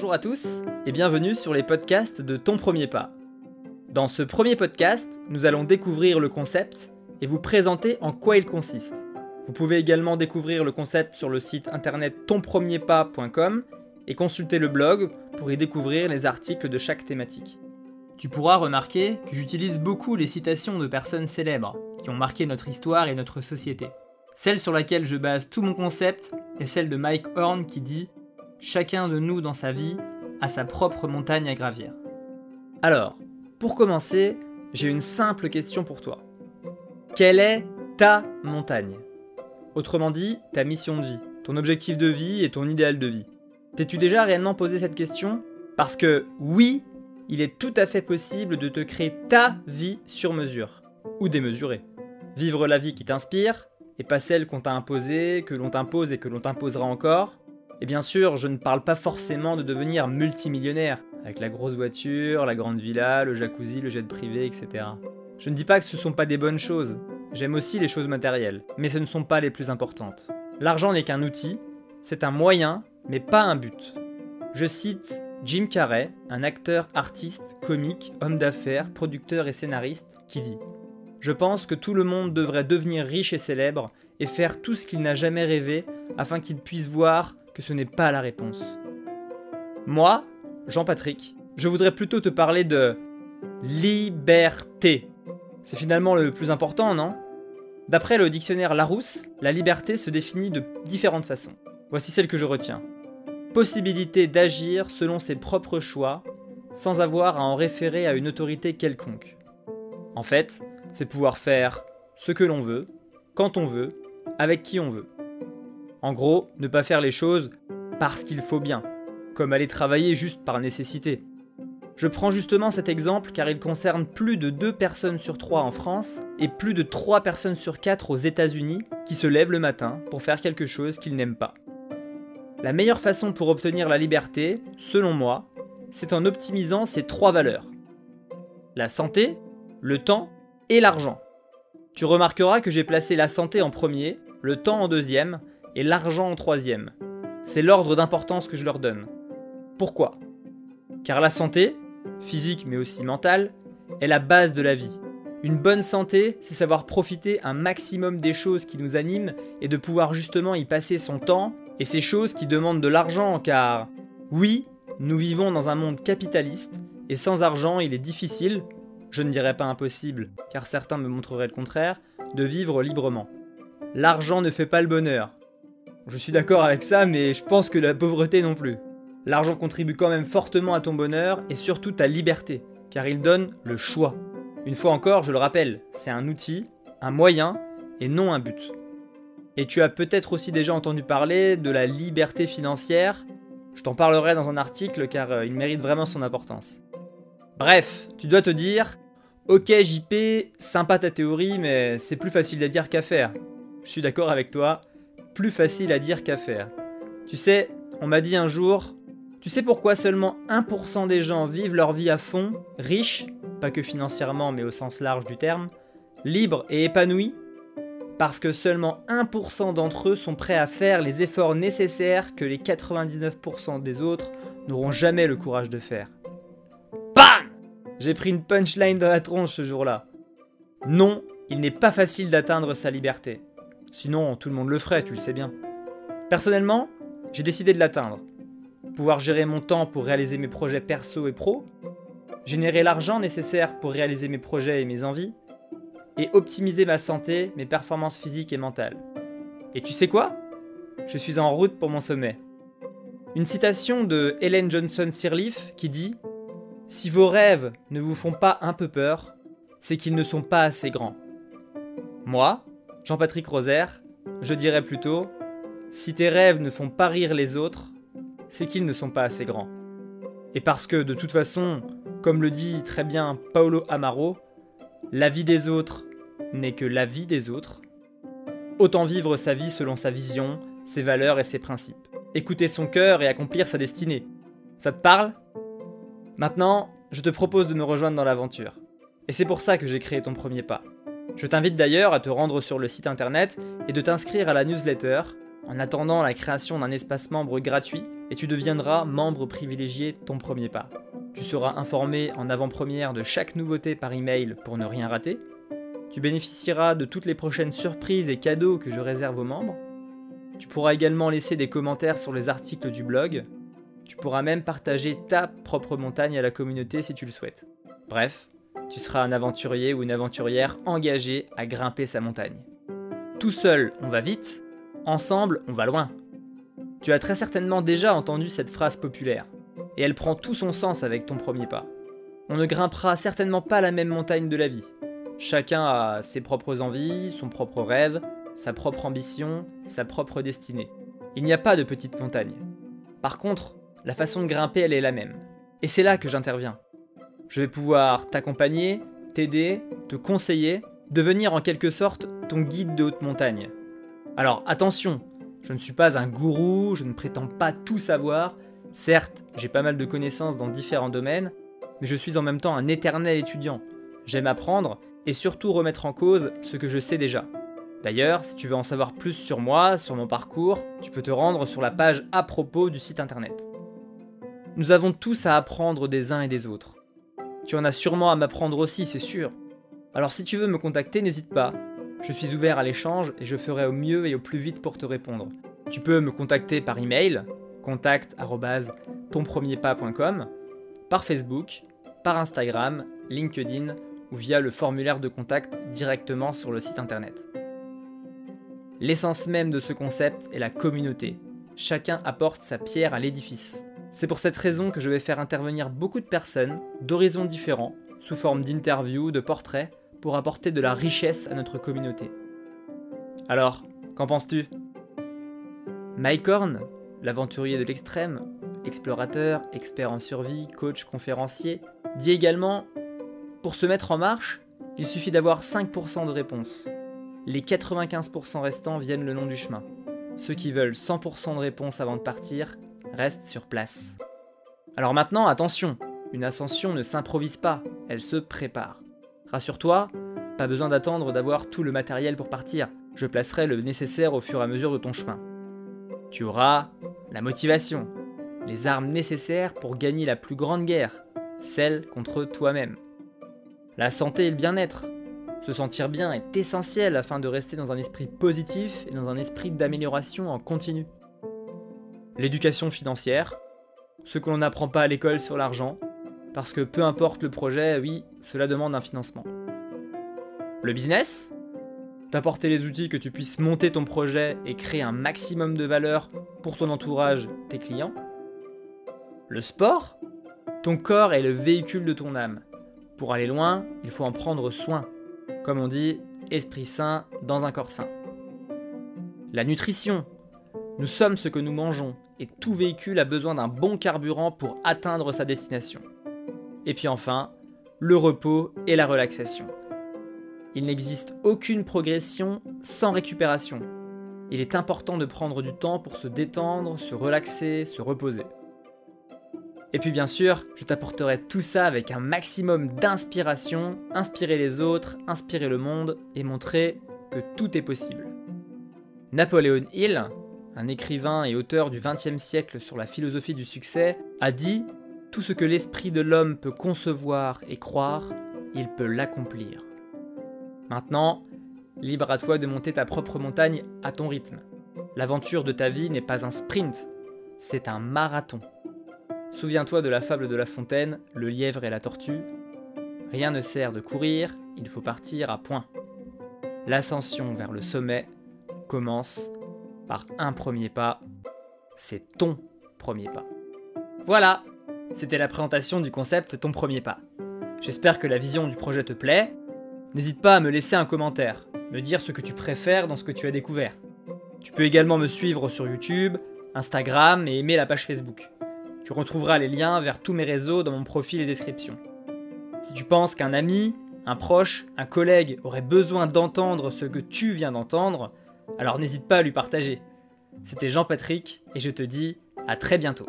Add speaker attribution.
Speaker 1: Bonjour à tous et bienvenue sur les podcasts de Ton Premier Pas. Dans ce premier podcast, nous allons découvrir le concept et vous présenter en quoi il consiste. Vous pouvez également découvrir le concept sur le site internet tonpremierpas.com et consulter le blog pour y découvrir les articles de chaque thématique. Tu pourras remarquer que j'utilise beaucoup les citations de personnes célèbres qui ont marqué notre histoire et notre société. Celle sur laquelle je base tout mon concept est celle de Mike Horn qui dit Chacun de nous dans sa vie a sa propre montagne à gravir. Alors, pour commencer, j'ai une simple question pour toi. Quelle est ta montagne? Autrement dit, ta mission de vie, ton objectif de vie et ton idéal de vie. T'es-tu déjà réellement posé cette question? Parce que oui, il est tout à fait possible de te créer ta vie sur mesure, ou démesurée. Vivre la vie qui t'inspire, et pas celle qu'on t'a imposée, que l'on t'impose et que l'on t'imposera encore. Et bien sûr, je ne parle pas forcément de devenir multimillionnaire, avec la grosse voiture, la grande villa, le jacuzzi, le jet privé, etc. Je ne dis pas que ce ne sont pas des bonnes choses, j'aime aussi les choses matérielles, mais ce ne sont pas les plus importantes. L'argent n'est qu'un outil, c'est un moyen, mais pas un but. Je cite Jim Carrey, un acteur, artiste, comique, homme d'affaires, producteur et scénariste, qui dit Je pense que tout le monde devrait devenir riche et célèbre et faire tout ce qu'il n'a jamais rêvé afin qu'il puisse voir ce n'est pas la réponse. Moi, Jean-Patrick, je voudrais plutôt te parler de liberté. C'est finalement le plus important, non? D'après le dictionnaire Larousse, la liberté se définit de différentes façons. Voici celle que je retiens possibilité d'agir selon ses propres choix, sans avoir à en référer à une autorité quelconque. En fait, c'est pouvoir faire ce que l'on veut, quand on veut, avec qui on veut. En gros, ne pas faire les choses parce qu'il faut bien, comme aller travailler juste par nécessité. Je prends justement cet exemple car il concerne plus de 2 personnes sur 3 en France et plus de 3 personnes sur 4 aux États-Unis qui se lèvent le matin pour faire quelque chose qu'ils n'aiment pas. La meilleure façon pour obtenir la liberté, selon moi, c'est en optimisant ces trois valeurs. La santé, le temps et l'argent. Tu remarqueras que j'ai placé la santé en premier, le temps en deuxième et l'argent en troisième. C'est l'ordre d'importance que je leur donne. Pourquoi? Car la santé, physique mais aussi mentale, est la base de la vie. Une bonne santé, c'est savoir profiter un maximum des choses qui nous animent et de pouvoir justement y passer son temps et ces choses qui demandent de l'argent car oui, nous vivons dans un monde capitaliste et sans argent il est difficile, je ne dirais pas impossible car certains me montreraient le contraire, de vivre librement. L'argent ne fait pas le bonheur. Je suis d'accord avec ça mais je pense que la pauvreté non plus. L'argent contribue quand même fortement à ton bonheur et surtout ta liberté car il donne le choix. Une fois encore, je le rappelle, c'est un outil, un moyen et non un but. Et tu as peut-être aussi déjà entendu parler de la liberté financière. Je t'en parlerai dans un article car euh, il mérite vraiment son importance. Bref, tu dois te dire, ok JP, sympa ta théorie, mais c'est plus facile à dire qu'à faire. Je suis d'accord avec toi, plus facile à dire qu'à faire. Tu sais, on m'a dit un jour, tu sais pourquoi seulement 1% des gens vivent leur vie à fond, riches, pas que financièrement mais au sens large du terme, libres et épanouis? Parce que seulement 1% d'entre eux sont prêts à faire les efforts nécessaires que les 99% des autres n'auront jamais le courage de faire. BAM J'ai pris une punchline dans la tronche ce jour-là. Non, il n'est pas facile d'atteindre sa liberté. Sinon, tout le monde le ferait, tu le sais bien. Personnellement, j'ai décidé de l'atteindre. Pouvoir gérer mon temps pour réaliser mes projets perso et pro, générer l'argent nécessaire pour réaliser mes projets et mes envies, et optimiser ma santé, mes performances physiques et mentales. Et tu sais quoi? Je suis en route pour mon sommet. Une citation de Helen Johnson Sirleaf qui dit Si vos rêves ne vous font pas un peu peur, c'est qu'ils ne sont pas assez grands. Moi, Jean-Patrick Rosaire, je dirais plutôt Si tes rêves ne font pas rire les autres, c'est qu'ils ne sont pas assez grands. Et parce que de toute façon, comme le dit très bien Paolo Amaro, la vie des autres n'est que la vie des autres, autant vivre sa vie selon sa vision, ses valeurs et ses principes. Écouter son cœur et accomplir sa destinée. Ça te parle? Maintenant, je te propose de me rejoindre dans l'aventure. Et c'est pour ça que j'ai créé ton premier pas. Je t'invite d'ailleurs à te rendre sur le site internet et de t'inscrire à la newsletter en attendant la création d'un espace membre gratuit et tu deviendras membre privilégié Ton Premier Pas. Tu seras informé en avant-première de chaque nouveauté par email pour ne rien rater. Tu bénéficieras de toutes les prochaines surprises et cadeaux que je réserve aux membres. Tu pourras également laisser des commentaires sur les articles du blog. Tu pourras même partager ta propre montagne à la communauté si tu le souhaites. Bref, tu seras un aventurier ou une aventurière engagé à grimper sa montagne. Tout seul, on va vite, ensemble, on va loin. Tu as très certainement déjà entendu cette phrase populaire, et elle prend tout son sens avec ton premier pas. On ne grimpera certainement pas la même montagne de la vie. Chacun a ses propres envies, son propre rêve, sa propre ambition, sa propre destinée. Il n'y a pas de petite montagne. Par contre, la façon de grimper, elle est la même. Et c'est là que j'interviens. Je vais pouvoir t'accompagner, t'aider, te conseiller, devenir en quelque sorte ton guide de haute montagne. Alors attention, je ne suis pas un gourou, je ne prétends pas tout savoir. Certes, j'ai pas mal de connaissances dans différents domaines, mais je suis en même temps un éternel étudiant. J'aime apprendre et surtout remettre en cause ce que je sais déjà. D'ailleurs, si tu veux en savoir plus sur moi, sur mon parcours, tu peux te rendre sur la page à propos du site internet. Nous avons tous à apprendre des uns et des autres. Tu en as sûrement à m'apprendre aussi, c'est sûr. Alors si tu veux me contacter, n'hésite pas. Je suis ouvert à l'échange et je ferai au mieux et au plus vite pour te répondre. Tu peux me contacter par email, contact@tonpremierpas.com, par Facebook, par Instagram, LinkedIn ou via le formulaire de contact directement sur le site internet. L'essence même de ce concept est la communauté. Chacun apporte sa pierre à l'édifice. C'est pour cette raison que je vais faire intervenir beaucoup de personnes, d'horizons différents, sous forme d'interviews, de portraits, pour apporter de la richesse à notre communauté. Alors, qu'en penses-tu? Mike Horn, l'aventurier de l'extrême, explorateur, expert en survie, coach, conférencier, dit également Pour se mettre en marche, il suffit d'avoir 5% de réponses. Les 95% restants viennent le long du chemin. Ceux qui veulent 100% de réponses avant de partir restent sur place. Alors maintenant, attention, une ascension ne s'improvise pas, elle se prépare. Rassure-toi, pas besoin d'attendre d'avoir tout le matériel pour partir, je placerai le nécessaire au fur et à mesure de ton chemin. Tu auras la motivation, les armes nécessaires pour gagner la plus grande guerre, celle contre toi-même. La santé et le bien-être. Se sentir bien est essentiel afin de rester dans un esprit positif et dans un esprit d'amélioration en continu. L'éducation financière, ce que l'on n'apprend pas à l'école sur l'argent, parce que peu importe le projet, oui, cela demande un financement. Le business T'apporter les outils que tu puisses monter ton projet et créer un maximum de valeur pour ton entourage, tes clients. Le sport Ton corps est le véhicule de ton âme. Pour aller loin, il faut en prendre soin. Comme on dit, esprit sain dans un corps sain. La nutrition. Nous sommes ce que nous mangeons et tout véhicule a besoin d'un bon carburant pour atteindre sa destination. Et puis enfin, le repos et la relaxation. Il n'existe aucune progression sans récupération. Il est important de prendre du temps pour se détendre, se relaxer, se reposer. Et puis bien sûr, je t'apporterai tout ça avec un maximum d'inspiration, inspirer les autres, inspirer le monde et montrer que tout est possible. Napoléon Hill, un écrivain et auteur du XXe siècle sur la philosophie du succès, a dit tout ce que l'esprit de l'homme peut concevoir et croire, il peut l'accomplir. Maintenant, libre à toi de monter ta propre montagne à ton rythme. L'aventure de ta vie n'est pas un sprint, c'est un marathon. Souviens-toi de la fable de La Fontaine, le lièvre et la tortue. Rien ne sert de courir, il faut partir à point. L'ascension vers le sommet commence par un premier pas. C'est ton premier pas. Voilà, c'était la présentation du concept Ton premier pas. J'espère que la vision du projet te plaît. N'hésite pas à me laisser un commentaire, me dire ce que tu préfères dans ce que tu as découvert. Tu peux également me suivre sur YouTube, Instagram et aimer la page Facebook. Tu retrouveras les liens vers tous mes réseaux dans mon profil et description. Si tu penses qu'un ami, un proche, un collègue aurait besoin d'entendre ce que tu viens d'entendre, alors n'hésite pas à lui partager. C'était Jean-Patrick et je te dis à très bientôt.